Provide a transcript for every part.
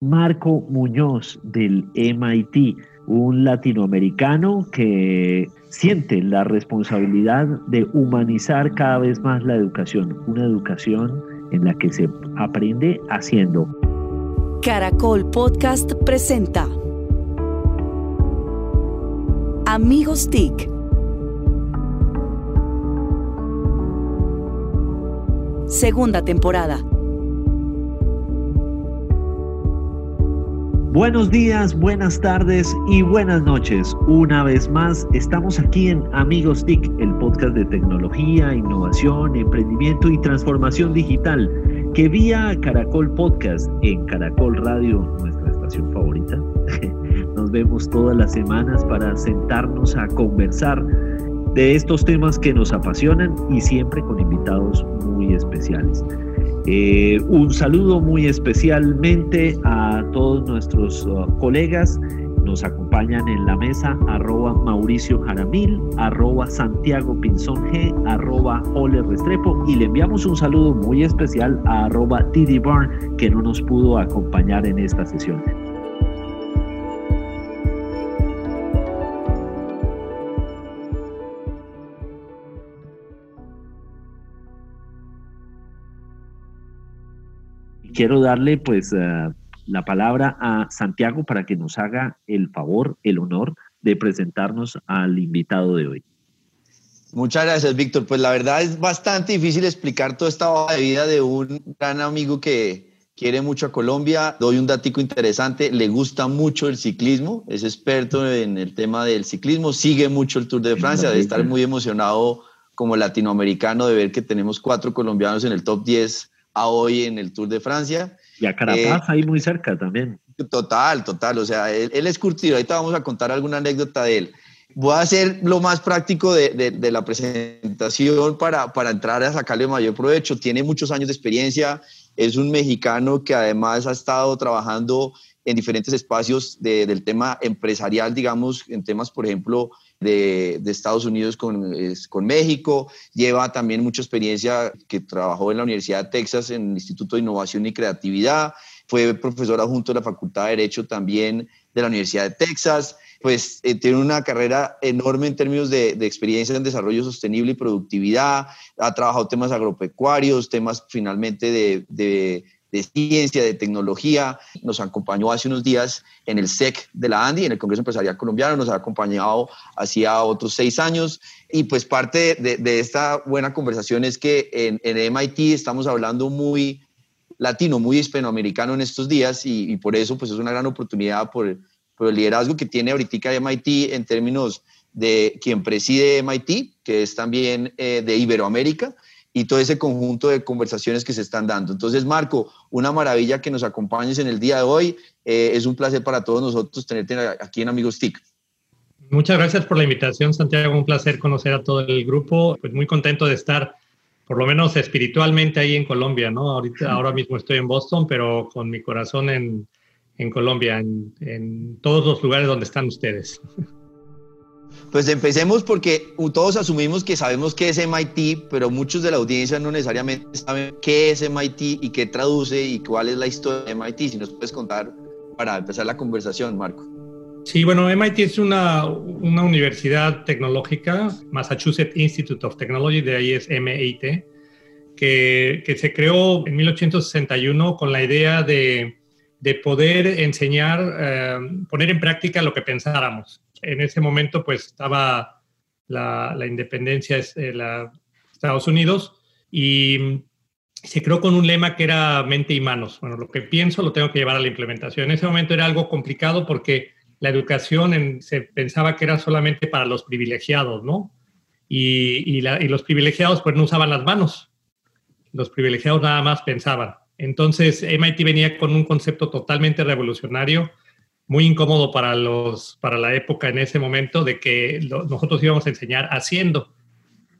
Marco Muñoz del MIT, un latinoamericano que siente la responsabilidad de humanizar cada vez más la educación, una educación en la que se aprende haciendo. Caracol Podcast presenta Amigos TIC. Segunda temporada. Buenos días, buenas tardes y buenas noches. Una vez más, estamos aquí en Amigos TIC, el podcast de tecnología, innovación, emprendimiento y transformación digital, que vía Caracol Podcast en Caracol Radio, nuestra estación favorita. Nos vemos todas las semanas para sentarnos a conversar de estos temas que nos apasionan y siempre con invitados muy especiales. Eh, un saludo muy especialmente a todos nuestros uh, colegas. Nos acompañan en la mesa arroba Mauricio Jaramil, arroba Santiago Pinzón G, arroba Ole Restrepo y le enviamos un saludo muy especial a arroba Didi Barn que no nos pudo acompañar en esta sesión. Quiero darle pues eh, la palabra a Santiago para que nos haga el favor, el honor de presentarnos al invitado de hoy. Muchas gracias, Víctor. Pues la verdad es bastante difícil explicar toda esta hoja de vida de un gran amigo que quiere mucho a Colombia. Doy un datico interesante, le gusta mucho el ciclismo, es experto en el tema del ciclismo, sigue mucho el Tour de Francia, de estar muy emocionado como latinoamericano de ver que tenemos cuatro colombianos en el top 10 a hoy en el Tour de Francia. Y a Carapaz, eh, ahí muy cerca también. Total, total. O sea, él, es curtido. Ahorita vamos a contar alguna anécdota de él. Voy a hacer lo más práctico de, de, la presentación para, para entrar a sacarle mayor provecho. Tiene muchos años de experiencia. Es un mexicano que además ha estado trabajando en diferentes espacios del tema empresarial, digamos, en temas, por ejemplo, de, Estados Unidos con, con, México. Lleva también mucha experiencia que trabajó en la Universidad de Texas en el Instituto de Innovación y Creatividad. Fue profesora junto a la Facultad de Derecho también de la Universidad de Texas. Pues eh, tiene una carrera enorme en términos de, de, experiencia en desarrollo sostenible y productividad. Ha trabajado temas agropecuarios, temas finalmente de de ciencia, de tecnología. Nos acompañó hace unos días en el SEC de la ANDI, en el Congreso Empresarial Colombiano, nos ha acompañado hacía otros seis años. Y pues parte de, esta buena conversación es que en, en, MIT estamos hablando muy latino, muy hispanoamericano en estos días y, por eso pues es una gran oportunidad por, por el liderazgo que tiene ahorita MIT en términos de quien preside MIT, que es también eh, de Iberoamérica, y todo ese conjunto de conversaciones que se están dando. Entonces, Marco, una maravilla que nos acompañes en el día de hoy. Eh, es un placer para todos nosotros tenerte aquí en Amigos TIC. Muchas gracias por la invitación, Santiago. Un placer conocer a todo el grupo. Pues muy contento de estar, por lo menos espiritualmente, ahí en Colombia, ¿no? Ahorita, ahora mismo estoy en Boston, pero con mi corazón en, en Colombia, en, en todos los lugares donde están ustedes. Pues empecemos porque todos asumimos que sabemos qué es MIT, pero muchos de la audiencia no necesariamente saben qué es MIT y qué traduce y cuál es la historia de MIT. Si nos puedes contar para empezar la conversación, Marco. Sí, bueno, MIT es una, una universidad tecnológica, Massachusetts Institute of Technology, de ahí es MIT, que, que se creó en 1861 con la idea de, de poder enseñar, eh, poner en práctica lo que pensáramos en ese momento pues estaba la, independencia de la Estados Unidos y se creó con un lema que era mente y manos. Bueno, lo que pienso lo tengo que llevar a la implementación. En ese momento era algo complicado porque la educación se pensaba que era solamente para los privilegiados, ¿no? Y, y, los privilegiados pues no usaban las manos. Los privilegiados nada más pensaban. Entonces, MIT venía con un concepto totalmente revolucionario, muy incómodo para, los, para la época en ese momento, de que nosotros íbamos a enseñar haciendo.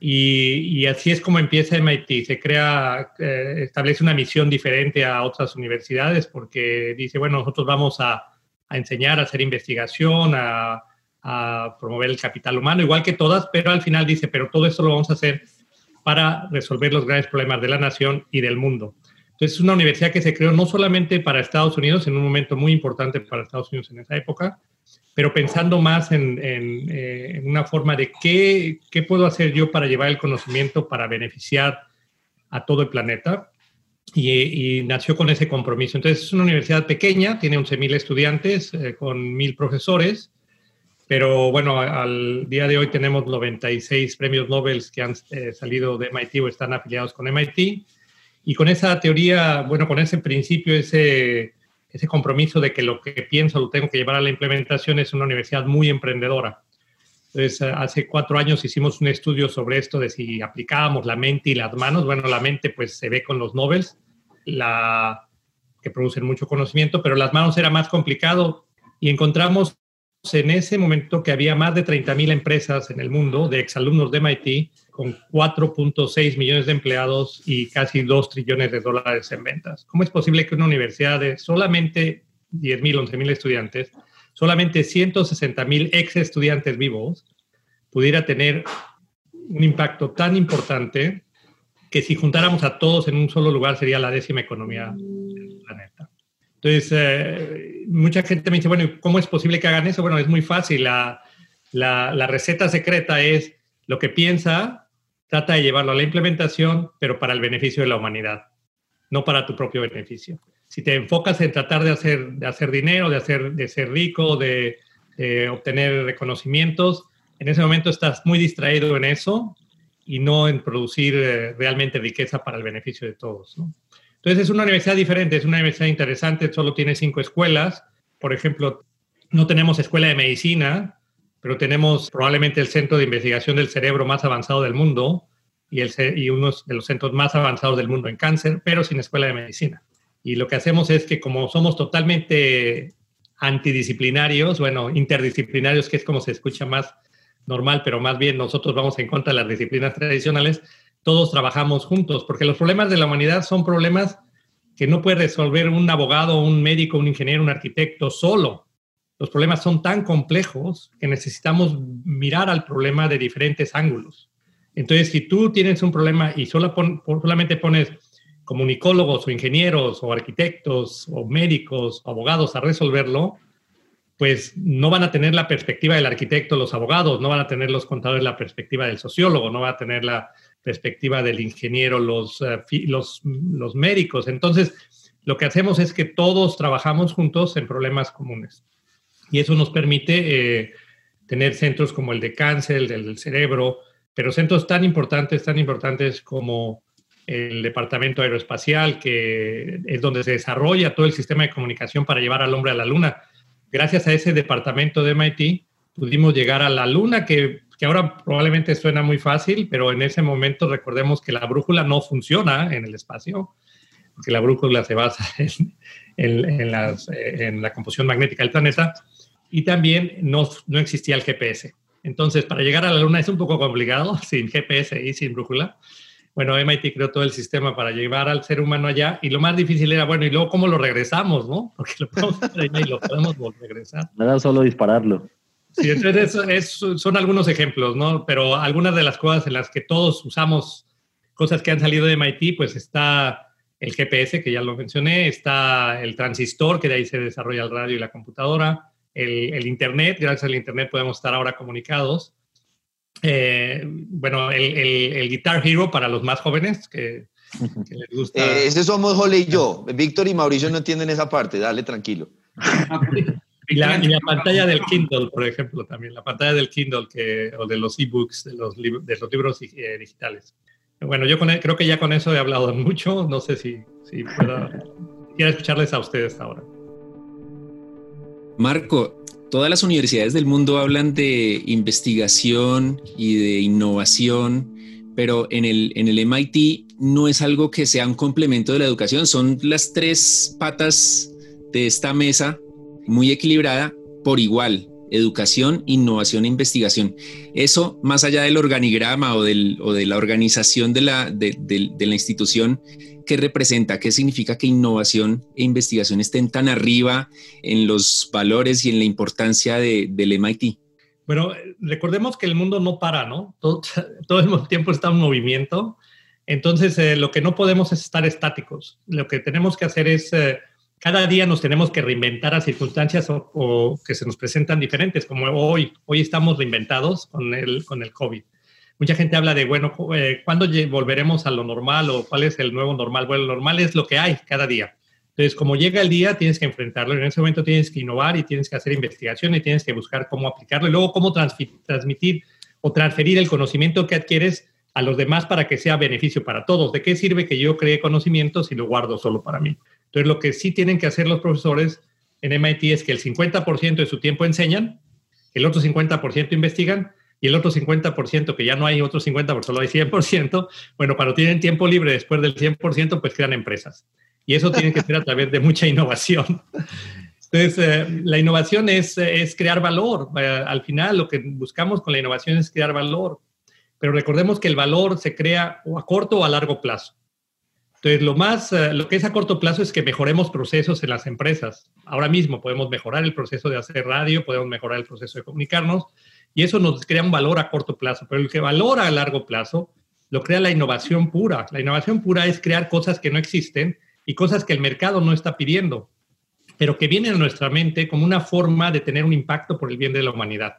Y, así es como empieza MIT. Se crea, eh, establece una misión diferente a otras universidades porque dice, bueno, nosotros vamos a, a enseñar, a hacer investigación, a, a promover el capital humano, igual que todas, pero al final dice, pero todo esto lo vamos a hacer para resolver los grandes problemas de la nación y del mundo. Entonces, es una universidad que se creó no solamente para Estados Unidos, en un momento muy importante para Estados Unidos en esa época, pero pensando más en, eh, una forma de qué, qué, puedo hacer yo para llevar el conocimiento para beneficiar a todo el planeta. Y, nació con ese compromiso. Entonces, es una universidad pequeña, tiene 11.000 estudiantes, eh, con 1.000 profesores, pero bueno, al día de hoy tenemos 96 premios Nobel que han eh, salido de MIT o están afiliados con MIT. Y con esa teoría, bueno, con ese principio, ese, ese compromiso de que lo que pienso lo tengo que llevar a la implementación, es una universidad muy emprendedora. Entonces, hace cuatro años hicimos un estudio sobre esto de si aplicábamos la mente y las manos. Bueno, la mente pues se ve con los Nobels, la, que producen mucho conocimiento, pero las manos era más complicado y encontramos en ese momento que había más de 30.000 empresas en el mundo de exalumnos de MIT con 4.6 millones de empleados y casi 2 trillones de dólares en ventas. ¿Cómo es posible que una universidad de solamente 10.000, 11.000 estudiantes, solamente 160.000 ex estudiantes vivos, pudiera tener un impacto tan importante que si juntáramos a todos en un solo lugar sería la décima economía del planeta? Entonces, eh, mucha gente me dice, bueno, ¿cómo es posible que hagan eso? Bueno, es muy fácil. La, la, receta secreta es lo que piensa, trata de llevarlo a la implementación, pero para el beneficio de la humanidad, no para tu propio beneficio. Si te enfocas en tratar de hacer, de hacer dinero, de, hacer, de ser rico, de, obtener reconocimientos, en ese momento estás muy distraído en eso y no en producir eh, realmente riqueza para el beneficio de todos. ¿no? Entonces es una universidad diferente, es una universidad interesante, solo tiene cinco escuelas. Por ejemplo, no tenemos escuela de medicina, pero tenemos probablemente el centro de investigación del cerebro más avanzado del mundo y, el, uno de los centros más avanzados del mundo en cáncer, pero sin escuela de medicina. Y lo que hacemos es que como somos totalmente antidisciplinarios, bueno, interdisciplinarios, que es como se escucha más normal, pero más bien nosotros vamos en contra de las disciplinas tradicionales, todos trabajamos juntos, porque los problemas de la humanidad son problemas que no puede resolver un abogado, un médico, un ingeniero, un arquitecto solo. Los problemas son tan complejos que necesitamos mirar al problema de diferentes ángulos. Entonces, si tú tienes un problema y solo solamente pones comunicólogos o ingenieros o arquitectos o médicos o abogados a resolverlo, pues no van a tener la perspectiva del arquitecto, los abogados, no van a tener los contadores la perspectiva del sociólogo, no va a tener la perspectiva del ingeniero, los, eh, los, los médicos. Entonces, lo que hacemos es que todos trabajamos juntos en problemas comunes. Y eso nos permite eh, tener centros como el de cáncer, el del cerebro, pero centros tan importantes, tan importantes como el Departamento Aeroespacial, que es donde se desarrolla todo el sistema de comunicación para llevar al hombre a la Luna. Gracias a ese departamento de MIT pudimos llegar a la Luna, que que ahora probablemente suena muy fácil, pero en ese momento recordemos que la brújula no funciona en el espacio, porque la brújula se basa en, la composición magnética del planeta, y también no, no existía el GPS. Entonces, para llegar a la Luna es un poco complicado sin GPS y sin brújula. Bueno, MIT creó todo el sistema para llevar al ser humano allá y lo más difícil era, bueno, ¿y luego cómo lo regresamos, no? Porque lo podemos allá y lo podemos regresar. Nada, solo dispararlo. Sí, entonces eso son algunos ejemplos, ¿no? Pero algunas de las cosas en las que todos usamos cosas que han salido de MIT, pues está el GPS, que ya lo mencioné, está el transistor, que de ahí se desarrolla el radio y la computadora, el, Internet, gracias al Internet podemos estar ahora comunicados. Eh, bueno, el, Guitar Hero para los más jóvenes, que, les gusta. Eh, ese somos Jole y yo. Víctor y Mauricio no entienden esa parte, dale tranquilo. Y la, pantalla del Kindle, por ejemplo, también, la pantalla del Kindle que, o de los ebooks, de los, de los libros eh, digitales. Bueno, yo e, creo que ya con eso he hablado mucho, no sé si, si puedo, quiero escucharles a ustedes ahora. Marco, todas las universidades del mundo hablan de investigación y de innovación, pero en el, en el MIT no es algo que sea un complemento de la educación, son las tres patas de esta mesa muy equilibrada por igual, educación, innovación e investigación. Eso, más allá del organigrama o, del, o de la organización de la, de, de, la institución, ¿qué representa? ¿Qué significa que innovación e investigación estén tan arriba en los valores y en la importancia de, del MIT? Bueno, recordemos que el mundo no para, ¿no? Todo, todo el tiempo está en movimiento. Entonces, eh, lo que no podemos es estar estáticos. Lo que tenemos que hacer es... Eh, cada día nos tenemos que reinventar a circunstancias o, que se nos presentan diferentes, como hoy. Hoy estamos reinventados con el, con el COVID. Mucha gente habla de, bueno, eh, ¿cuándo volveremos a lo normal o cuál es el nuevo normal? Bueno, lo normal es lo que hay cada día. Entonces, como llega el día, tienes que enfrentarlo. En ese momento tienes que innovar y tienes que hacer investigación y tienes que buscar cómo aplicarlo y luego cómo transmitir o transferir el conocimiento que adquieres a los demás para que sea beneficio para todos. ¿De qué sirve que yo cree conocimiento si lo guardo solo para mí? Entonces, lo que sí tienen que hacer los profesores en MIT es que el 50% de su tiempo enseñan, el otro 50% investigan y el otro 50%, que ya no hay otro 50%, solo hay 100%, bueno, cuando tienen tiempo libre después del 100%, pues crean empresas. Y eso tiene que ser a través de mucha innovación. Entonces, eh, la innovación es, es crear valor. Eh, al final, lo que buscamos con la innovación es crear valor. Pero recordemos que el valor se crea o a corto o a largo plazo. Entonces, lo más, eh, lo que es a corto plazo es que mejoremos procesos en las empresas. Ahora mismo podemos mejorar el proceso de hacer radio, podemos mejorar el proceso de comunicarnos y eso nos crea un valor a corto plazo. Pero el que valora a largo plazo lo crea la innovación pura. La innovación pura es crear cosas que no existen y cosas que el mercado no está pidiendo, pero que vienen a nuestra mente como una forma de tener un impacto por el bien de la humanidad.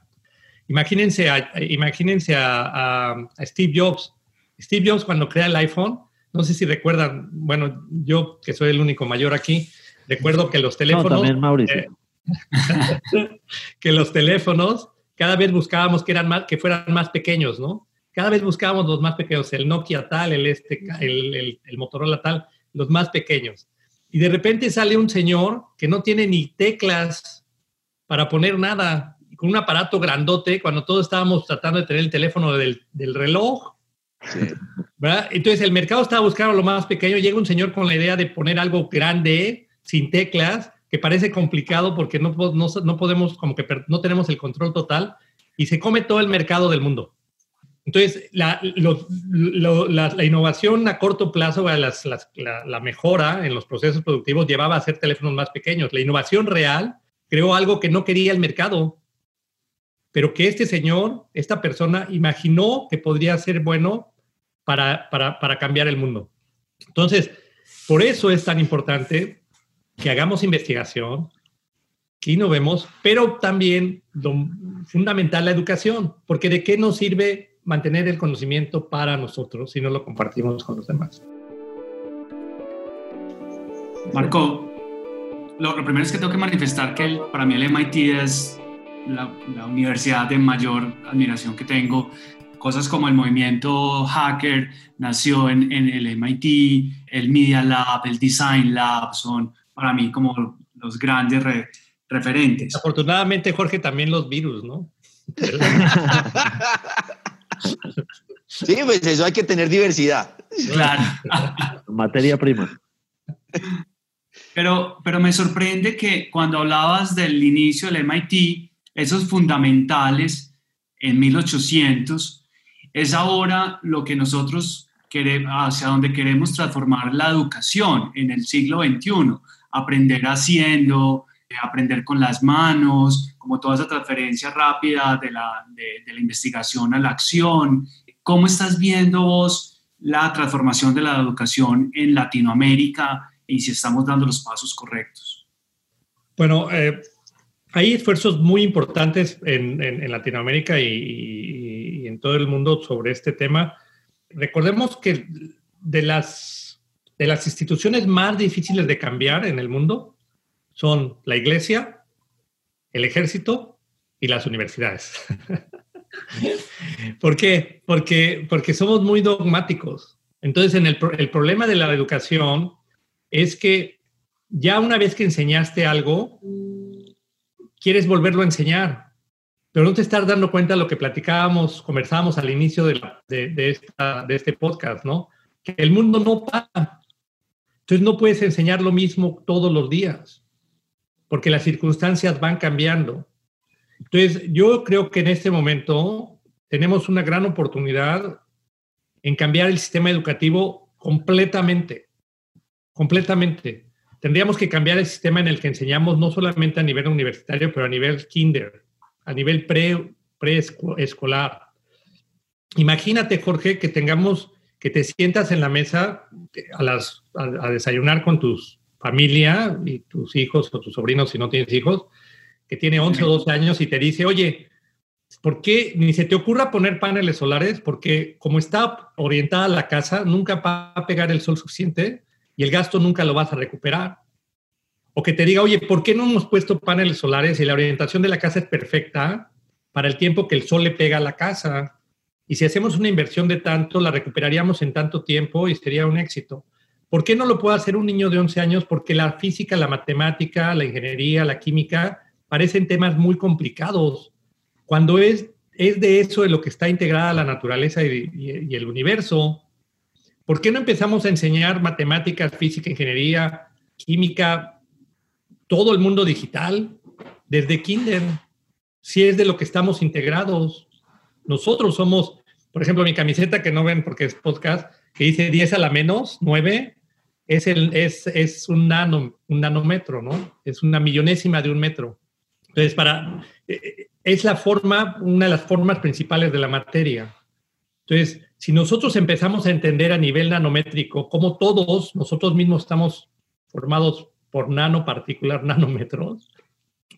Imagínense a, imagínense a Steve Jobs. Steve Jobs cuando crea el iPhone, no sé si recuerdan, bueno, yo que soy el único mayor aquí, recuerdo que los teléfonos... No, también Mauricio. Eh, que los teléfonos cada vez buscábamos que, eran más, que fueran más pequeños, ¿no? Cada vez buscábamos los más pequeños, el Nokia tal, el, este, el, el, Motorola tal, los más pequeños. Y de repente sale un señor que no tiene ni teclas para poner nada, con un aparato grandote, cuando todos estábamos tratando de tener el teléfono del, del reloj entonces el mercado estaba buscando lo más pequeño, llega un señor con la idea de poner algo grande, sin teclas, que parece complicado porque no, no, podemos, como que no tenemos el control total, y se come todo el mercado del mundo. Entonces, la, la, innovación a corto plazo, la, mejora en los procesos productivos llevaba a hacer teléfonos más pequeños. La innovación real creó algo que no quería el mercado, pero que este señor, esta persona, imaginó que podría ser bueno para, para, cambiar el mundo. Entonces, por eso es tan importante que hagamos investigación, que innovemos, pero también fundamental la educación, porque de qué nos sirve mantener el conocimiento para nosotros si no lo compartimos con los demás. Marco, lo, primero es que tengo que manifestar que para mí el MIT es la, la, universidad de mayor admiración que tengo cosas como el movimiento hacker nació en, en el MIT, el Media Lab, el Design Lab, son para mí como los grandes referentes. Afortunadamente, Jorge, también los virus, ¿no? sí, pues eso hay que tener diversidad. Claro. Materia prima. Pero, pero me sorprende que cuando hablabas del inicio del MIT, esos fundamentales en 1800, es ahora lo que nosotros queremos, hacia donde queremos transformar la educación en el siglo XXI, aprender haciendo, eh, aprender con las manos, como toda esa transferencia rápida de la, investigación a la acción. ¿Cómo estás viendo vos la transformación de la educación en Latinoamérica y si estamos dando los pasos correctos? Bueno, eh, hay esfuerzos muy importantes en, en, Latinoamérica y, en todo el mundo sobre este tema. Recordemos que de las, de las instituciones más difíciles de cambiar en el mundo son la iglesia, el ejército y las universidades. ¿Por qué? Porque, porque somos muy dogmáticos. Entonces, en el, el problema de la educación es que ya una vez que enseñaste algo, quieres volverlo a enseñar. Pero no te estás dando cuenta de lo que platicábamos, conversábamos al inicio de, de, este podcast, ¿no? Que el mundo no para. Entonces no puedes enseñar lo mismo todos los días, porque las circunstancias van cambiando. Entonces yo creo que en este momento tenemos una gran oportunidad en cambiar el sistema educativo completamente, completamente. Tendríamos que cambiar el sistema en el que enseñamos no solamente a nivel universitario, pero a nivel kinder a nivel pre, preescolar. Imagínate, Jorge, que tengamos, que te sientas en la mesa a, las, a, desayunar con tus familia y tus hijos o tus sobrinos si no tienes hijos, que tiene 11 o 12 años y te dice, oye, ¿por qué ni se te ocurra poner paneles solares? Porque como está orientada la casa, nunca va a pegar el sol suficiente y el gasto nunca lo vas a recuperar o que te diga, oye, ¿por qué no hemos puesto paneles solares y la orientación de la casa es perfecta para el tiempo que el sol le pega a la casa? Y si hacemos una inversión de tanto, la recuperaríamos en tanto tiempo y sería un éxito. ¿Por qué no lo puede hacer un niño de 11 años? Porque la física, la matemática, la ingeniería, la química parecen temas muy complicados. Cuando es, es de eso de lo que está integrada la naturaleza y, y el universo. ¿Por qué no empezamos a enseñar matemáticas, física, ingeniería, química, todo el mundo digital, desde kinder, si es de lo que estamos integrados. Nosotros somos, por ejemplo, mi camiseta que no ven porque es podcast, que dice 10 a la menos, 9, es, el, es, es un, nano, un nanómetro, ¿no? Es una millonésima de un metro. Entonces, para, eh, es la forma, una de las formas principales de la materia. Entonces, si nosotros empezamos a entender a nivel nanométrico cómo todos nosotros mismos estamos formados por nanopartículas, nanómetros.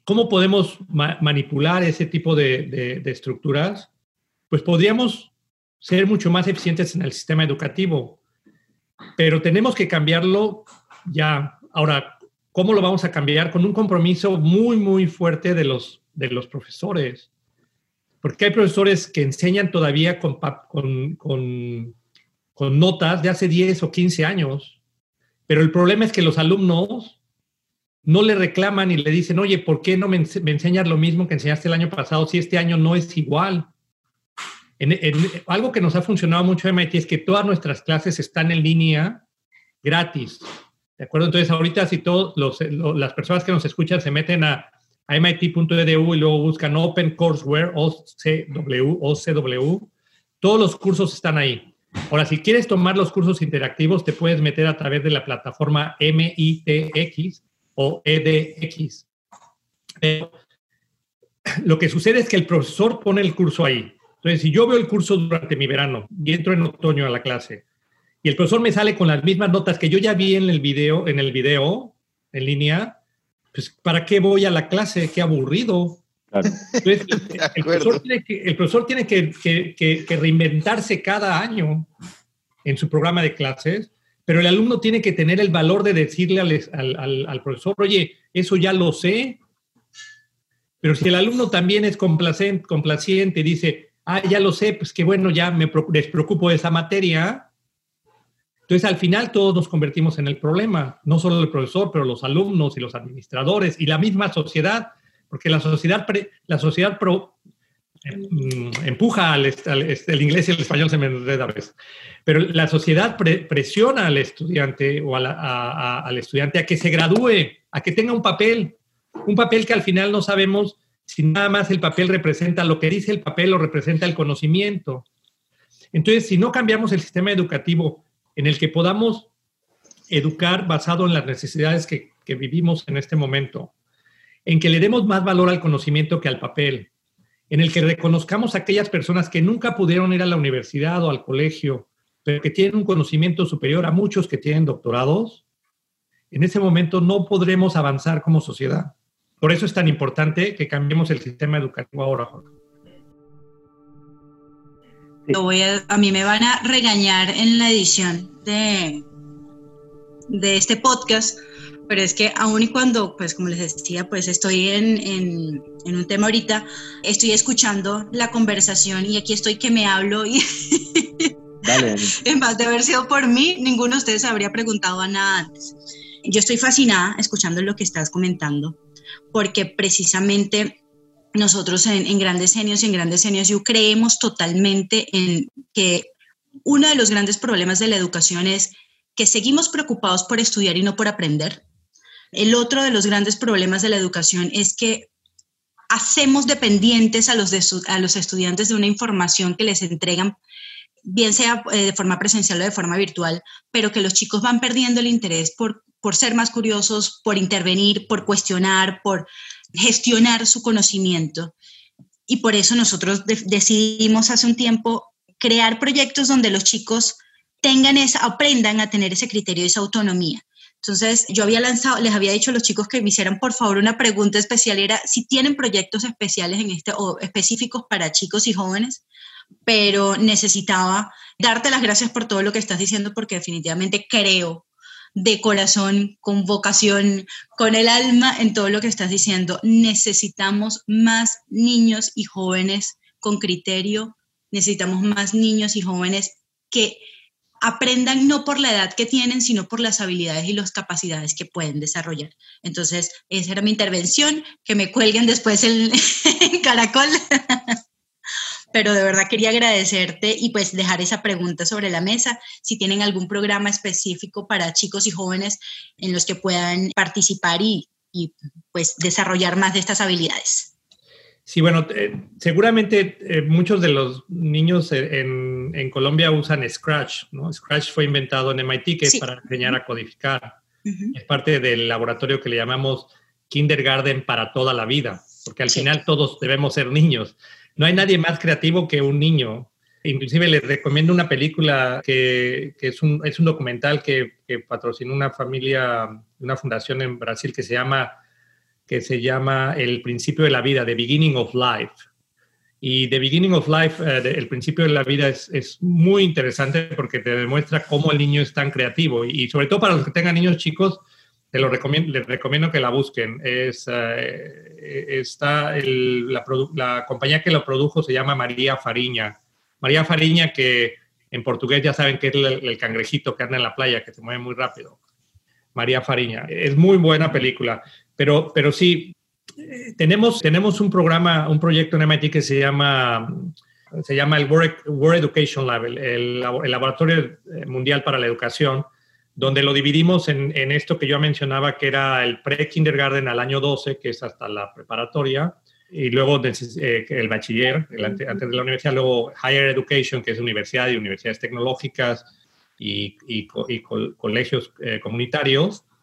¿Cómo podemos manipular ese tipo de, estructuras? Pues podríamos ser mucho más eficientes en el sistema educativo, pero tenemos que cambiarlo ya. Ahora, ¿cómo lo vamos a cambiar? Con un compromiso muy, muy fuerte de los, de los profesores. Porque hay profesores que enseñan todavía con, con, con, con notas de hace 10 o 15 años, pero el problema es que los alumnos no le reclaman y le dicen, oye, ¿por qué no me, enseñas lo mismo que enseñaste el año pasado si este año no es igual? algo que nos ha funcionado mucho en MIT es que todas nuestras clases están en línea gratis. ¿De acuerdo? Entonces, ahorita si todas las personas que nos escuchan se meten a, mit.edu y luego buscan Open Courseware, OCW, OCW, todos los cursos están ahí. Ahora, si quieres tomar los cursos interactivos, te puedes meter a través de la plataforma MITX, o EDX. lo que sucede es que el profesor pone el curso ahí. Entonces, si yo veo el curso durante mi verano y entro en otoño a la clase y el profesor me sale con las mismas notas que yo ya vi en el video, en el video en línea, pues ¿para qué voy a la clase? Qué aburrido. Entonces, el, profesor tiene, que reinventarse cada año en su programa de clases pero el alumno tiene que tener el valor de decirle al, profesor, oye, eso ya lo sé. Pero si el alumno también es complaciente, complaciente dice, ah, ya lo sé, pues que bueno, ya me despreocupo de esa materia. Entonces, al final todos nos convertimos en el problema, no solo el profesor, pero los alumnos y los administradores y la misma sociedad, porque la sociedad, la sociedad pro, empuja al, el inglés y el español se me enreda a veces. Pero la sociedad presiona al estudiante o al estudiante a que se gradúe, a que tenga un papel, un papel que al final no sabemos si nada más el papel representa lo que dice el papel o representa el conocimiento. Entonces, si no cambiamos el sistema educativo en el que podamos educar basado en las necesidades que, que vivimos en este momento, en que le demos más valor al conocimiento que al papel, en el que reconozcamos a aquellas personas que nunca pudieron ir a la universidad o al colegio, pero que tienen un conocimiento superior a muchos que tienen doctorados, en ese momento no podremos avanzar como sociedad. Por eso es tan importante que cambiemos el sistema educativo ahora, voy a, a mí me van a regañar en la edición de, de este podcast, pero es que aún y cuando, pues como les decía, pues estoy en, en, en, un tema ahorita, estoy escuchando la conversación y aquí estoy que me hablo y en vez de haber sido por mí, ninguno de ustedes habría preguntado a nada antes. Yo estoy fascinada escuchando lo que estás comentando, porque precisamente nosotros en, Grandes Genios y en Grandes Genios yo creemos totalmente en que uno de los grandes problemas de la educación es que seguimos preocupados por estudiar y no por aprender. El otro de los grandes problemas de la educación es que hacemos dependientes a los, a los estudiantes de una información que les entregan, bien sea eh, de forma presencial o de forma virtual, pero que los chicos van perdiendo el interés por, por ser más curiosos, por intervenir, por cuestionar, por gestionar su conocimiento. Y por eso nosotros decidimos hace un tiempo crear proyectos donde los chicos tengan esa, aprendan a tener ese criterio, esa autonomía. Entonces, yo había lanzado, les había dicho a los chicos que me hicieran por favor una pregunta especial, era si tienen proyectos especiales en este o específicos para chicos y jóvenes, pero necesitaba darte las gracias por todo lo que estás diciendo porque definitivamente creo de corazón, con vocación, con el alma en todo lo que estás diciendo. Necesitamos más niños y jóvenes con criterio, necesitamos más niños y jóvenes que aprendan no por la edad que tienen, sino por las habilidades y las capacidades que pueden desarrollar. Entonces, esa era mi intervención, que me cuelguen después el, caracol. Pero de verdad quería agradecerte y pues dejar esa pregunta sobre la mesa, si tienen algún programa específico para chicos y jóvenes en los que puedan participar y, y pues desarrollar más de estas habilidades. Sí, bueno, eh, seguramente eh, muchos de los niños en, en, Colombia usan Scratch, ¿no? Scratch fue inventado en MIT, que es para enseñar a codificar. Es parte del laboratorio que le llamamos Kindergarten para toda la vida, porque al final todos debemos ser niños. No hay nadie más creativo que un niño. Inclusive les recomiendo una película que, que es, un, es, un, documental que, que patrocinó una familia, una fundación en Brasil que se llama que se llama El principio de la vida, The Beginning of Life. Y The Beginning of Life, eh, el principio de la vida, es, es, muy interesante porque te demuestra cómo el niño es tan creativo. Y, sobre todo para los que tengan niños chicos, te lo recomiendo, les recomiendo que la busquen. Es, eh, está la, la, compañía que lo produjo se llama María Fariña. María Fariña, que en portugués ya saben que es el, el cangrejito que anda en la playa, que se mueve muy rápido. María Fariña. Es muy buena película. Pero, pero sí, eh, tenemos, tenemos un programa, un proyecto en MIT que se llama, se llama el World, Education Lab, el, el, Laboratorio Mundial para la Educación, donde lo dividimos en, en esto que yo mencionaba, que era el pre-kindergarten al año 12, que es hasta la preparatoria, y luego eh, el bachiller, antes, de la universidad, luego Higher Education, que es universidad y universidades tecnológicas y, y, colegios eh, comunitarios,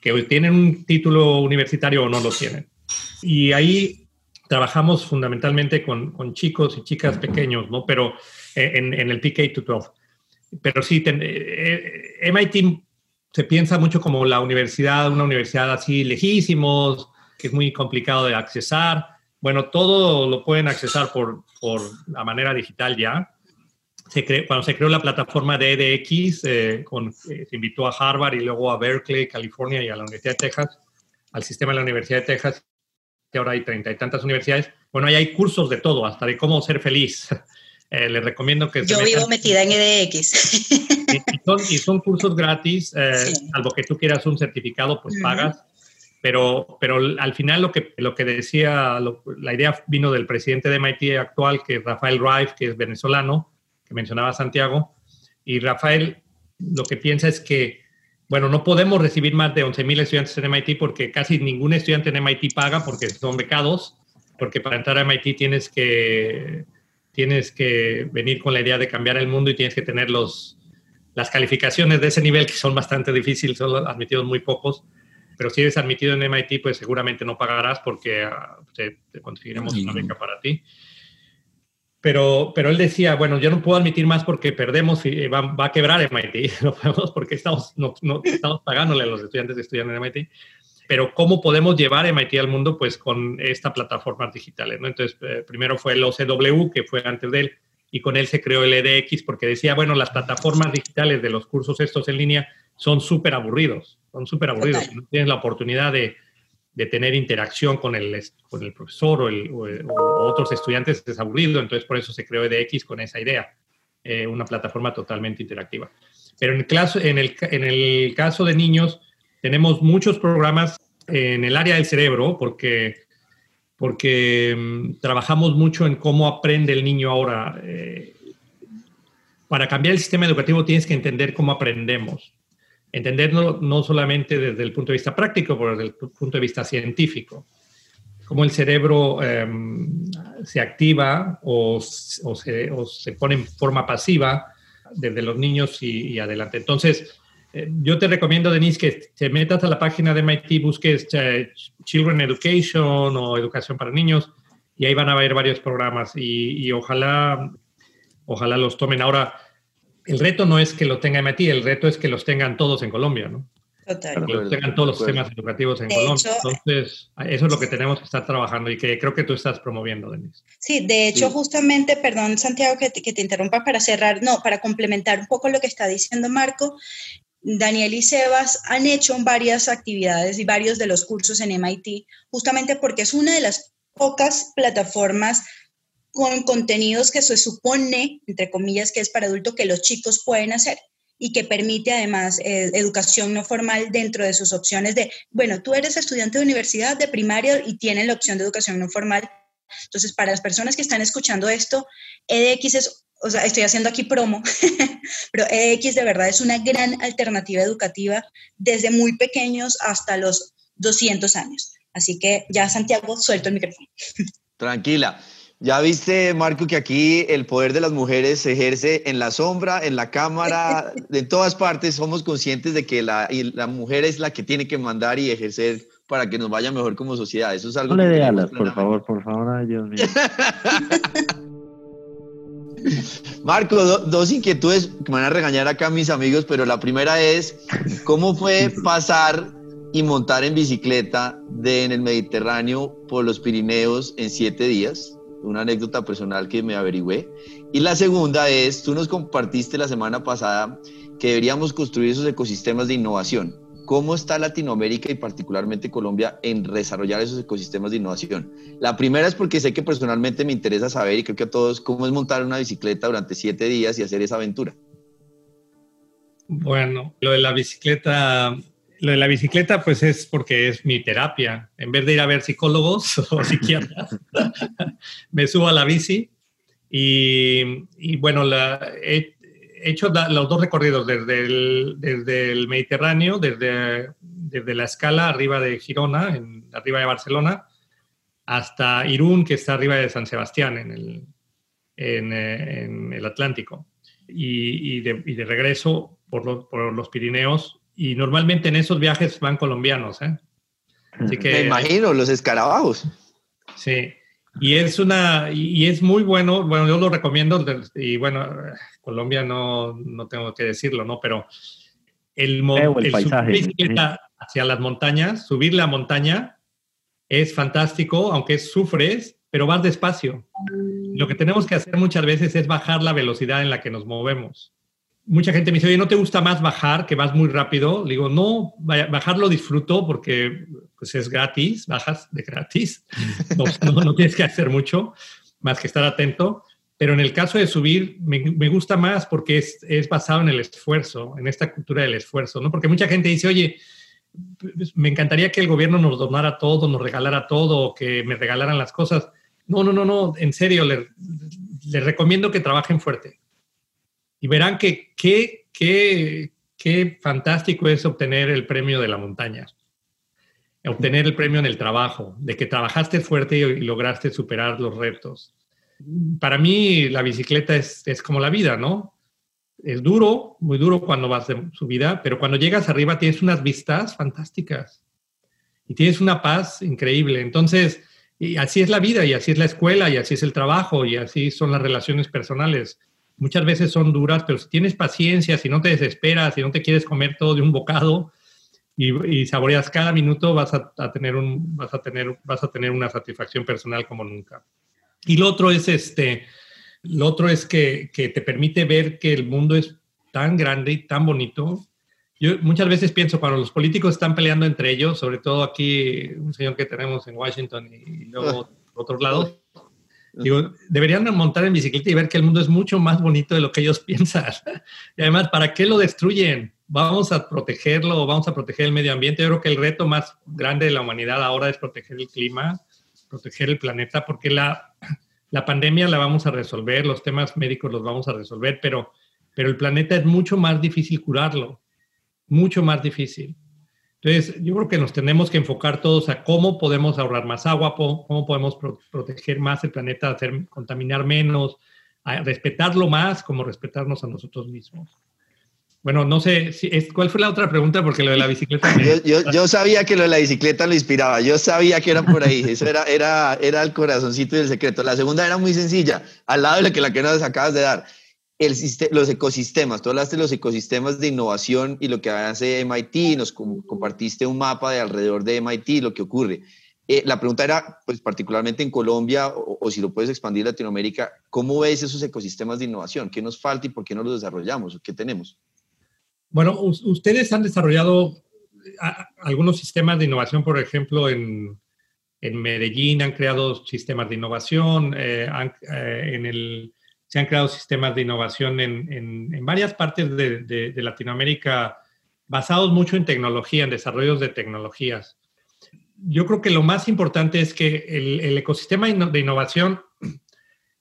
que tienen un título universitario o no lo tienen. Y ahí trabajamos fundamentalmente con, chicos y chicas pequeños, ¿no? Pero eh, en, en el PK-12. Pero sí, eh, eh, MIT se piensa mucho como la universidad, una universidad así lejísimos, que es muy complicado de accesar. Bueno, todo lo pueden accesar por, por la manera digital ya cuando se creó la plataforma de EDX, eh, con, eh, se invitó a Harvard y luego a Berkeley, California y a la Universidad de Texas, al sistema de la Universidad de Texas, que ahora hay treinta y tantas universidades. Bueno, ahí hay cursos de todo, hasta de cómo ser feliz. Eh, les recomiendo que... Yo vivo metida en EDX. Y, son, cursos gratis, salvo que tú quieras un certificado, pues pagas. Pero, pero al final lo que, lo que decía, la idea vino del presidente de MIT actual, que es Rafael Rife, que es venezolano, que mencionaba Santiago. Y Rafael lo que piensa es que bueno, no podemos recibir más de 11.000 estudiantes en MIT porque casi ningún estudiante en MIT paga porque son becados, porque para entrar a MIT tienes que, tienes que venir con la idea de cambiar el mundo y tienes que tener los, las calificaciones de ese nivel que son bastante difíciles, son admitidos muy pocos. Pero si eres admitido en MIT, pues seguramente no pagarás porque uh, te, te, conseguiremos una beca para ti. Pero, pero él decía, bueno, yo no puedo admitir más porque perdemos y va, va a quebrar MIT, no podemos porque estamos, no, no, estamos pagándole a los estudiantes que estudian en MIT. Pero ¿cómo podemos llevar MIT al mundo? Pues con esta plataformas digitales, ¿no? Entonces, eh, primero fue el OCW, que fue antes de él, y con él se creó el EDX porque decía, bueno, las plataformas digitales de los cursos estos en línea son súper aburridos, son súper aburridos. No tienes la oportunidad de, de tener interacción con el, con el profesor o, otros estudiantes es aburrido, entonces por eso se creó EDX con esa idea, eh, una plataforma totalmente interactiva. Pero en el, caso, en, el, en el caso de niños, tenemos muchos programas en el área del cerebro, porque, porque um, trabajamos mucho en cómo aprende el niño ahora. Eh, para cambiar el sistema educativo tienes que entender cómo aprendemos entenderlo no solamente desde el punto de vista práctico, pero desde el punto de vista científico. Cómo el cerebro eh, se activa o, se, pone en forma pasiva desde los niños y, adelante. Entonces, eh, yo te recomiendo, Denise, que te metas a la página de MIT, busques eh, Children Education o Educación para Niños y ahí van a ver varios programas y, y ojalá, ojalá los tomen. Ahora, el reto no es que lo tenga MIT, el reto es que los tengan todos en Colombia, ¿no? Total. Que los tengan todos los sistemas educativos en de Colombia. Hecho, Entonces, eso es lo que tenemos que estar trabajando y que creo que tú estás promoviendo, Denise. Sí, de hecho, sí. justamente, perdón, Santiago, que te, que te interrumpa para cerrar, no, para complementar un poco lo que está diciendo Marco. Daniel y Sebas han hecho varias actividades y varios de los cursos en MIT, justamente porque es una de las pocas plataformas con contenidos que se supone, entre comillas, que es para adulto que los chicos pueden hacer y que permite además eh, educación no formal dentro de sus opciones de, bueno, tú eres estudiante de universidad, de primaria y tienes la opción de educación no formal. Entonces, para las personas que están escuchando esto, EDX es, o sea, estoy haciendo aquí promo, pero EDX de verdad es una gran alternativa educativa desde muy pequeños hasta los 200 años. Así que ya, Santiago, suelto el micrófono. Tranquila. Ya viste, Marco, que aquí el poder de las mujeres se ejerce en la sombra, en la cámara, de todas partes. Somos conscientes de que la, la mujer es la que tiene que mandar y ejercer para que nos vaya mejor como sociedad. Eso es algo no que le dé alas, por favor, por favor, ay Dios mío. Marco, do, dos inquietudes que me van a regañar acá mis amigos, pero la primera es, ¿cómo fue pasar y montar en bicicleta de, en el Mediterráneo por los Pirineos en siete días? Una anécdota personal que me averigüé. Y la segunda es, tú nos compartiste la semana pasada que deberíamos construir esos ecosistemas de innovación. ¿Cómo está Latinoamérica y particularmente Colombia en desarrollar esos ecosistemas de innovación? La primera es porque sé que personalmente me interesa saber y creo que a todos cómo es montar una bicicleta durante siete días y hacer esa aventura. Bueno, lo de la bicicleta lo de la bicicleta, pues es porque es mi terapia. En vez de ir a ver psicólogos o psiquiatras, me subo a la bici y, y bueno, la, he hecho la, los dos recorridos desde el, desde el Mediterráneo, desde, desde, la escala arriba de Girona, arriba de Barcelona, hasta Irún, que está arriba de San Sebastián, en el, en, el Atlántico. Y, y, de, y, de, regreso por los, por los Pirineos y normalmente en esos viajes van colombianos, ¿eh? Así que, Me imagino, los escarabajos. Sí, y es una, y es muy bueno, bueno, yo lo recomiendo, y bueno, Colombia no, no tengo que decirlo, ¿no? Pero el, el, el paisaje. hacia las montañas, subir la montaña es fantástico, aunque sufres, pero vas despacio. Lo que tenemos que hacer muchas veces es bajar la velocidad en la que nos movemos mucha gente me dice, oye, ¿no te gusta más bajar, que vas muy rápido? Le digo, no, bajar lo disfruto porque pues, es gratis, bajas de gratis, no, tienes que hacer mucho, más que estar atento. Pero en el caso de subir, me, me gusta más porque es, es, basado en el esfuerzo, en esta cultura del esfuerzo, ¿no? Porque mucha gente dice, oye, pues, me encantaría que el gobierno nos donara todo, nos regalara todo, que me regalaran las cosas. No, no, no, no, en serio, les le recomiendo que trabajen fuerte y verán que qué fantástico es obtener el premio de la montaña, obtener el premio en el trabajo, de que trabajaste fuerte y lograste superar los retos. Para mí la bicicleta es, es como la vida, ¿no? Es duro, muy duro cuando vas de subida, pero cuando llegas arriba tienes unas vistas fantásticas y tienes una paz increíble. Entonces, y así es la vida, y así es la escuela, y así es el trabajo, y así son las relaciones personales. Muchas veces son duras, pero si tienes paciencia, si no te desesperas, si no te quieres comer todo de un bocado y, saboreas cada minuto, vas a, tener un, vas, a tener, vas a tener una satisfacción personal como nunca. Y lo otro es, este, lo otro es que, que te permite ver que el mundo es tan grande y tan bonito yo muchas veces pienso cuando los políticos están peleando entre ellos, sobre todo aquí un señor que tenemos en Washington y luego otros lados, digo, deberían montar en bicicleta y ver que el mundo es mucho más bonito de lo que ellos piensan. Y además, ¿para qué lo destruyen? Vamos a protegerlo, vamos a proteger el medio ambiente. Yo creo que el reto más grande de la humanidad ahora es proteger el clima, proteger el planeta, porque la, la pandemia la vamos a resolver, los temas médicos los vamos a resolver, pero, pero el planeta es mucho más difícil curarlo mucho más difícil. Entonces, yo creo que nos tenemos que enfocar todos a cómo podemos ahorrar más agua, cómo podemos proteger más el planeta, hacer contaminar menos, a respetarlo más como respetarnos a nosotros mismos. Bueno, no sé, si es, ¿cuál fue la otra pregunta? Porque lo de la bicicleta... Yo, sabía que lo de la bicicleta lo inspiraba, yo sabía que era por ahí, eso era, era, era el corazoncito del secreto. La segunda era muy sencilla, al lado de la que, la que nos acabas de dar el, los ecosistemas, tú hablaste de los ecosistemas de innovación y lo que hace MIT, nos compartiste un mapa de alrededor de MIT, lo que ocurre. Eh, la pregunta era, pues particularmente en Colombia, o, si lo puedes expandir en Latinoamérica, ¿cómo ves esos ecosistemas de innovación? ¿Qué nos falta y por qué no los desarrollamos? ¿Qué tenemos? Bueno, ustedes han desarrollado algunos sistemas de innovación, por ejemplo, en, en Medellín han creado sistemas de innovación, eh, eh, en el se han creado sistemas de innovación en, en, varias partes de, Latinoamérica basados mucho en tecnología, en desarrollos de tecnologías. Yo creo que lo más importante es que el, el ecosistema de innovación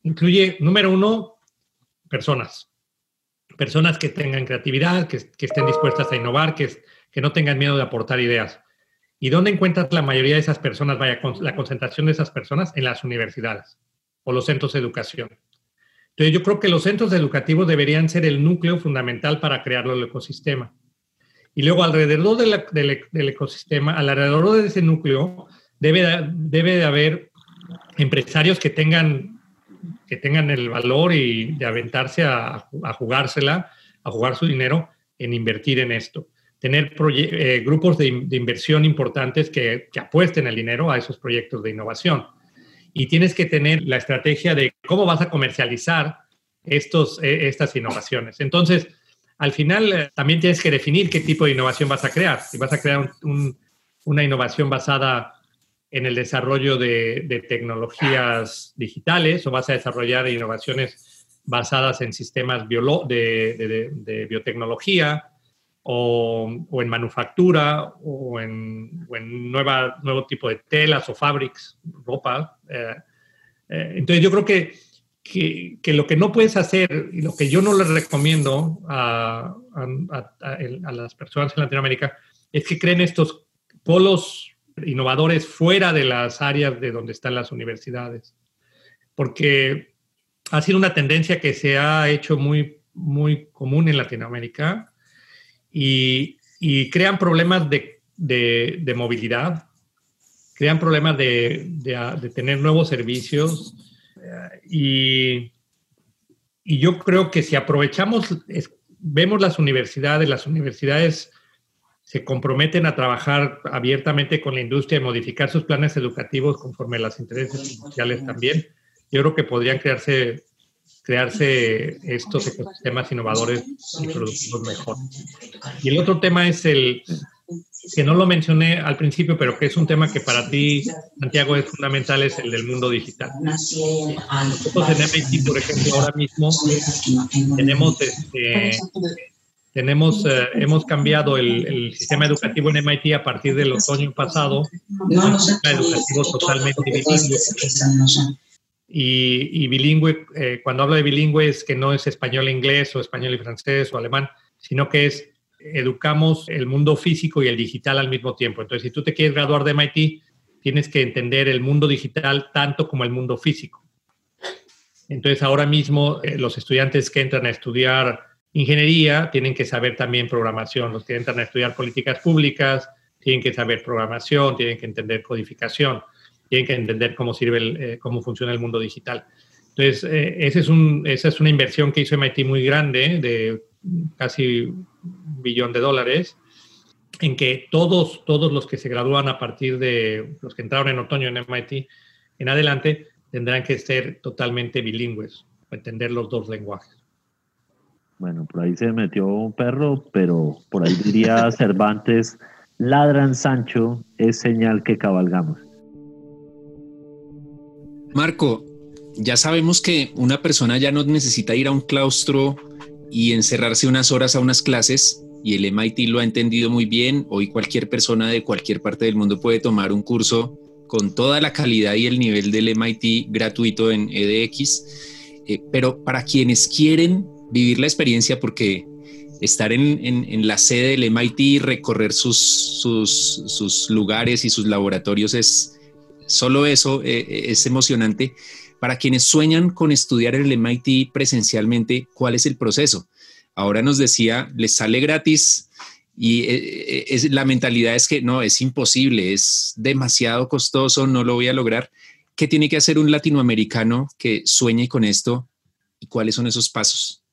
incluye, número uno, personas. Personas que tengan creatividad, que, que estén dispuestas a innovar, que, que no tengan miedo de aportar ideas. ¿Y dónde encuentras la mayoría de esas personas? Vaya, la concentración de esas personas en las universidades o los centros de educación. Entonces, yo creo que los centros educativos deberían ser el núcleo fundamental para crear el ecosistema. Y luego, alrededor del, ecosistema, alrededor de ese núcleo, debe, debe de haber empresarios que tengan, que tengan el valor y de aventarse a, jugársela, a jugar su dinero en invertir en esto. Tener eh, grupos de, inversión importantes que apuesten el dinero a esos proyectos de innovación y tienes que tener la estrategia de cómo vas a comercializar estos, eh, estas innovaciones. Entonces, al final eh, también tienes que definir qué tipo de innovación vas a crear. Si vas a crear una innovación basada en el desarrollo de, tecnologías digitales o vas a desarrollar innovaciones basadas en sistemas de, de biotecnología o, en manufactura o en, nueva, nuevo tipo de telas o fabrics, ropa. Eh, eh, entonces yo creo que, que, lo que no puedes hacer y lo que yo no le recomiendo a, a, las personas en Latinoamérica es que creen estos polos innovadores fuera de las áreas de donde están las universidades. Porque ha sido una tendencia que se ha hecho muy, muy común en Latinoamérica y, crean problemas de, movilidad, crean problemas de, tener nuevos servicios y, yo creo que si aprovechamos, vemos las universidades, las universidades se comprometen a trabajar abiertamente con la industria y modificar sus planes educativos conforme a los intereses sociales también. Yo creo que podrían crearse crearse estos ecosistemas innovadores y productivos mejor. Y el otro tema es el que no lo mencioné al principio, pero que es un tema que para ti, Santiago, es fundamental, es el del mundo digital. Nosotros en MIT, por ejemplo, ahora mismo tenemos, este, tenemos eh, hemos cambiado el, sistema educativo en MIT a partir del otoño pasado, un sistema educativo totalmente bilingüe y, bilingüe, eh, cuando hablo de bilingüe es que no es español e inglés o español y francés o alemán, sino que es educamos el mundo físico y el digital al mismo tiempo. Entonces, si tú te quieres graduar de MIT, tienes que entender el mundo digital tanto como el mundo físico. Entonces, ahora mismo eh, los estudiantes que entran a estudiar ingeniería tienen que saber también programación. Los que entran a estudiar políticas públicas tienen que saber programación, tienen que entender codificación, tienen que entender cómo sirve, eh, cómo funciona el mundo digital. Entonces, eh, es un, esa es una inversión que hizo MIT muy grande, de casi un billón de dólares, en que todos, todos los que se gradúan a partir de los que entraron en otoño en MIT en adelante tendrán que ser totalmente bilingües, entender los dos lenguajes. Bueno, por ahí se metió un perro, pero por ahí diría Cervantes, ladran Sancho, es señal que cabalgamos. Marco, ya sabemos que una persona ya no necesita ir a un claustro y encerrarse unas horas a unas clases, y el MIT lo ha entendido muy bien. Hoy cualquier persona de cualquier parte del mundo puede tomar un curso con toda la calidad y el nivel del MIT gratuito en EDX. Eh, pero para quienes quieren vivir la experiencia, porque estar en, la sede del MIT y recorrer sus, sus, lugares y sus laboratorios es solo eso, eh, eh, es emocionante. Para quienes sueñan con estudiar en el MIT presencialmente, ¿cuál es el proceso? Ahora nos decía, les sale gratis y eh, es, la mentalidad es que no, es imposible, es demasiado costoso, no lo voy a lograr. ¿Qué tiene que hacer un latinoamericano que sueñe con esto y cuáles son esos pasos?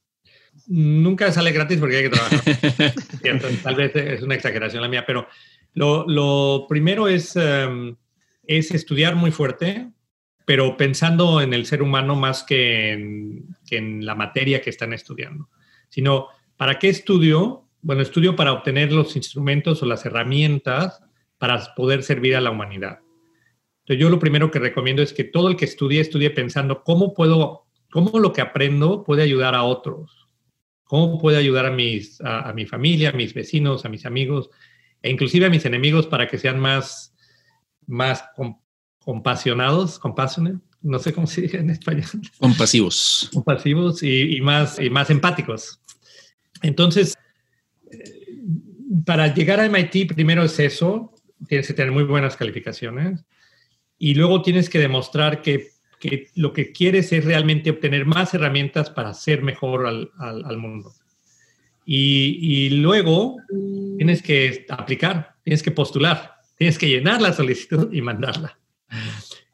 Nunca sale gratis porque hay que trabajar. Tal vez es una exageración la mía, pero lo, primero es, em, es estudiar muy fuerte, pero pensando en el ser humano más que en la materia que están estudiando sino ¿para qué estudio? Bueno, estudio para obtener los instrumentos o las herramientas para poder servir a la humanidad. Entonces, yo lo primero que recomiendo es que todo el que estudie, estudie pensando cómo puedo, cómo lo que aprendo puede ayudar a otros, cómo puede ayudar a, mis, a, mi familia, a mis vecinos, a mis amigos, e inclusive a mis enemigos para que sean más, más compasionados, compassionate, no sé cómo se dice en español. Compasivos. Compasivos y, más, y más empáticos. Entonces, para llegar a MIT, primero es eso, tienes que tener muy buenas calificaciones y luego tienes que demostrar que, lo que quieres es realmente obtener más herramientas para hacer mejor al, mundo. Y, y, luego tienes que aplicar, tienes que postular, tienes que llenar la solicitud y mandarla.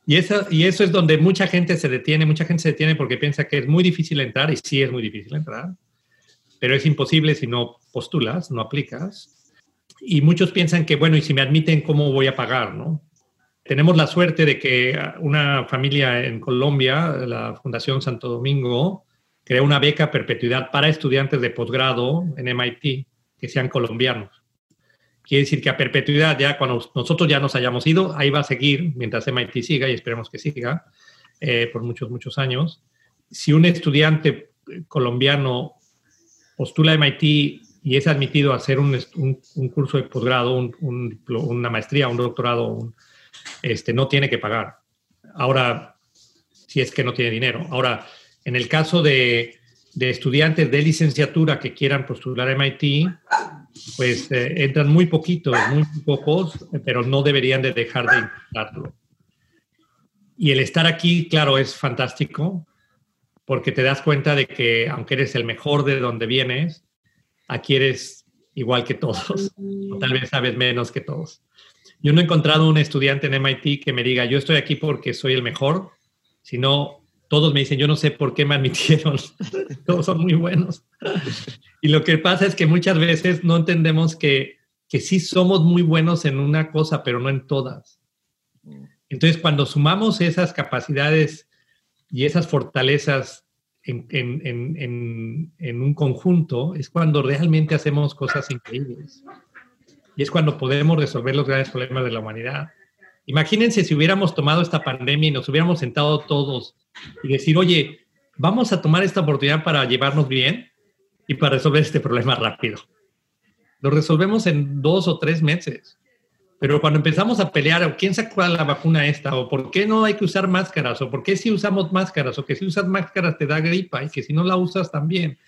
Y eso, y eso es donde mucha gente se detiene, mucha gente se detiene porque piensa que es muy difícil entrar y sí es muy difícil entrar pero es imposible si no postulas, no aplicas. Y muchos piensan que, bueno, y si me admiten, ¿cómo voy a pagar? ¿no? Tenemos la suerte de que una familia en Colombia, la Fundación Santo Domingo, creó una beca perpetuidad para estudiantes de posgrado en MIT que sean colombianos. Quiere decir que a perpetuidad, ya cuando nosotros ya nos hayamos ido, ahí va a seguir mientras MIT siga y esperemos que siga eh, por muchos, muchos años. Si un estudiante colombiano postula MIT y es admitido a hacer un, curso de posgrado, una maestría, un doctorado, este, no tiene que pagar. Ahora, si es que no tiene dinero. Ahora, en el caso de, estudiantes de licenciatura que quieran postular a MIT, pues eh, entran muy poquitos, muy pocos, pero no deberían de dejar de intentarlo. Y el estar aquí, claro, es fantástico, porque te das cuenta de que aunque eres el mejor de donde vienes, aquí eres igual que todos, o tal vez sabes menos que todos. Yo no he encontrado un estudiante en MIT que me diga, yo estoy aquí porque soy el mejor, sino todos me dicen, yo no sé por qué me admitieron, todos son muy buenos. y lo que pasa es que muchas veces no entendemos que, que sí somos muy buenos en una cosa, pero no en todas. Entonces, cuando sumamos esas capacidades y esas fortalezas en, un conjunto es cuando realmente hacemos cosas increíbles. Y es cuando podemos resolver los grandes problemas de la humanidad. Imagínense si hubiéramos tomado esta pandemia y nos hubiéramos sentado todos y decir, oye, vamos a tomar esta oportunidad para llevarnos bien y para resolver este problema rápido. Lo resolvemos en dos o tres meses. Pero cuando empezamos a pelear, ¿quién sacó la vacuna esta? ¿O por qué no hay que usar máscaras? ¿O por qué si usamos máscaras? ¿O que si usas máscaras te da gripa y que si no la usas también?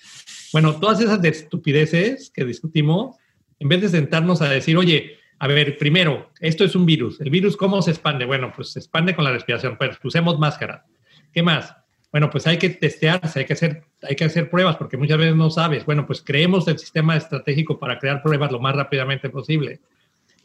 Bueno, todas esas estupideces que discutimos, en vez de sentarnos a decir, oye, a ver, primero, esto es un virus. ¿El virus cómo se expande? Bueno, pues se expande con la respiración, pues usemos máscara. ¿Qué más? Bueno, pues hay que testearse, hay que hacer, hay que hacer pruebas porque muchas veces no sabes. Bueno, pues creemos el sistema estratégico para crear pruebas lo más rápidamente posible.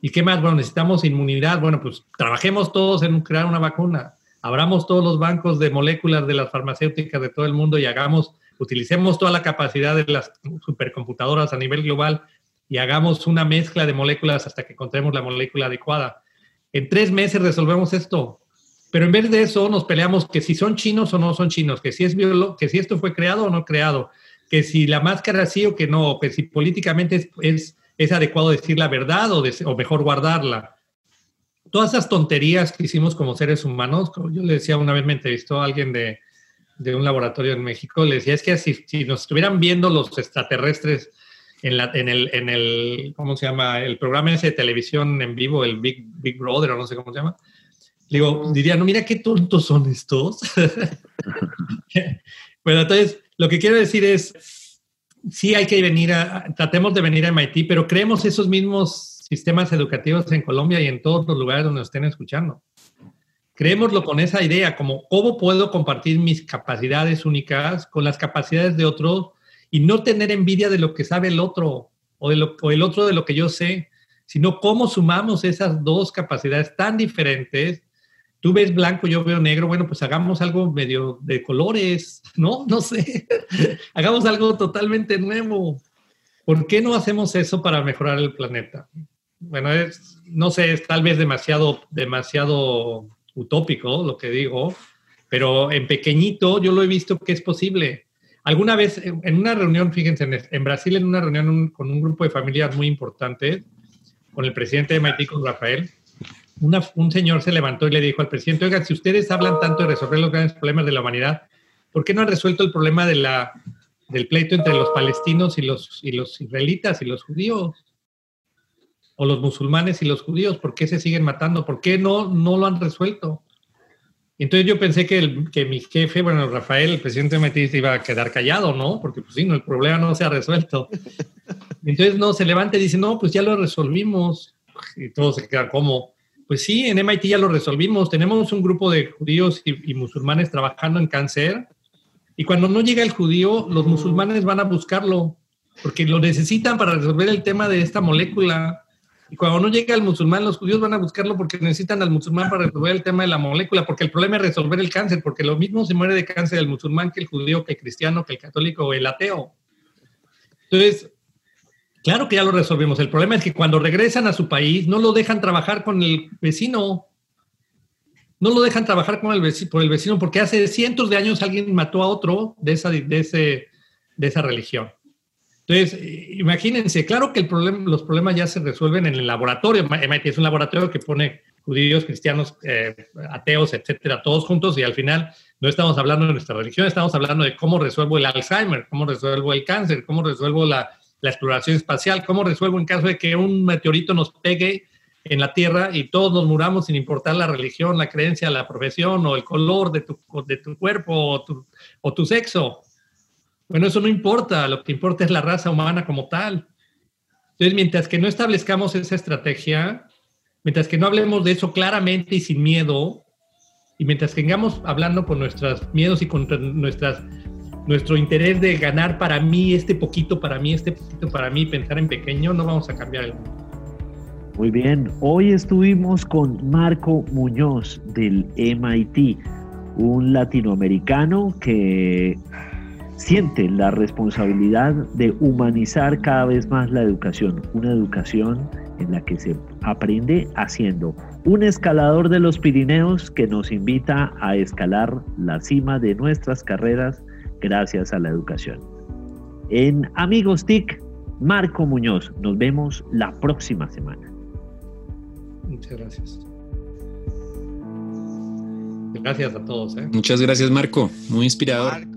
¿Y qué más? Bueno, necesitamos inmunidad. Bueno, pues trabajemos todos en crear una vacuna. Abramos todos los bancos de moléculas de las farmacéuticas de todo el mundo y hagamos, utilicemos toda la capacidad de las supercomputadoras a nivel global y hagamos una mezcla de moléculas hasta que encontremos la molécula adecuada. En tres meses resolvemos esto. Pero en vez de eso nos peleamos que si son chinos o no son chinos, que si, es que si esto fue creado o no creado, que si la máscara sí o que no, que si políticamente es, es, adecuado decir la verdad o, o, mejor guardarla. Todas esas tonterías que hicimos como seres humanos, como yo le decía una vez me entrevistó a alguien de, de un laboratorio en México, le decía, es que si, si nos estuvieran viendo los extraterrestres en, la, en, el, en el, ¿cómo se llama? El programa ese de televisión en vivo, el Big, Big Brother o no sé cómo se llama, digo, diría, no, mira qué tontos son estos. bueno, entonces, lo que quiero decir es, sí hay que venir a, tratemos de venir a MIT, pero creemos esos mismos sistemas educativos en Colombia y en todos los lugares donde nos estén escuchando. Creémoslo con esa idea, como cómo puedo compartir mis capacidades únicas con las capacidades de otros y no tener envidia de lo que sabe el otro o, de lo, o el otro de lo que yo sé, sino cómo sumamos esas dos capacidades tan diferentes tú ves blanco, yo veo negro, bueno, pues hagamos algo medio de colores, ¿no? No sé, hagamos algo totalmente nuevo. ¿Por qué no hacemos eso para mejorar el planeta? Bueno, no sé, es tal vez demasiado, demasiado utópico lo que digo, pero en pequeñito yo lo he visto que es posible. Alguna vez en una reunión, fíjense, en Brasil, en una reunión con un grupo de familias muy importante, con el presidente de MIT, con Rafael, un señor se levantó y le dijo al presidente, oiga, si ustedes hablan tanto de resolver los grandes problemas de la humanidad, ¿por qué no han resuelto el problema del pleito entre los palestinos y los, y los israelitas y los judíos? O los musulmanes y los judíos, ¿por qué se siguen matando? ¿Por qué no, no lo han resuelto? Entonces yo pensé que, el, que mi jefe, bueno, Rafael, el presidente de iba a quedar callado, ¿no? Porque pues sí, no, el problema no se ha resuelto. Entonces no, se levanta y dice, no, pues ya lo resolvimos. Y todos se quedan como, pues sí, en MIT ya lo resolvimos. Tenemos un grupo de judíos y, musulmanes trabajando en cáncer. Y cuando no llega el judío, los musulmanes van a buscarlo, porque lo necesitan para resolver el tema de esta molécula. Y cuando no llega el musulmán, los judíos van a buscarlo porque necesitan al musulmán para resolver el tema de la molécula, porque el problema es resolver el cáncer, porque lo mismo se muere de cáncer el musulmán que el judío, que el cristiano, que el católico o el ateo. Entonces, Claro que ya lo resolvimos. El problema es que cuando regresan a su país no lo dejan trabajar con el vecino. No lo dejan trabajar con el vecino, por el vecino porque hace cientos de años alguien mató a otro de esa, de ese, de esa religión. Entonces, imagínense, claro que el problema, los problemas ya se resuelven en el laboratorio. MIT es un laboratorio que pone judíos, cristianos, eh, ateos, etcétera, todos juntos y al final no estamos hablando de nuestra religión, estamos hablando de cómo resuelvo el Alzheimer, cómo resuelvo el cáncer, cómo resuelvo la, la exploración espacial, cómo resuelvo en caso de que un meteorito nos pegue en la Tierra y todos nos muramos sin importar la religión, la creencia, la profesión o el color de tu, de tu cuerpo o tu, o tu sexo. Bueno, eso no importa, lo que importa es la raza humana como tal. Entonces, mientras que no establezcamos esa estrategia, mientras que no hablemos de eso claramente y sin miedo, y mientras que sigamos hablando con nuestros miedos y con nuestras nuestro interés de ganar para mí, este poquito para mí, este poquito para mí, pensar en pequeño, no vamos a cambiar el mundo. Muy bien, hoy estuvimos con Marco Muñoz del MIT, un latinoamericano que siente la responsabilidad de humanizar cada vez más la educación, una educación en la que se aprende haciendo un escalador de los Pirineos que nos invita a escalar la cima de nuestras carreras gracias a la educación. En Amigos TIC, Marco Muñoz. Nos vemos la próxima semana. Muchas gracias. Gracias a todos. ¿eh? Muchas gracias, Marco. Muy inspirador.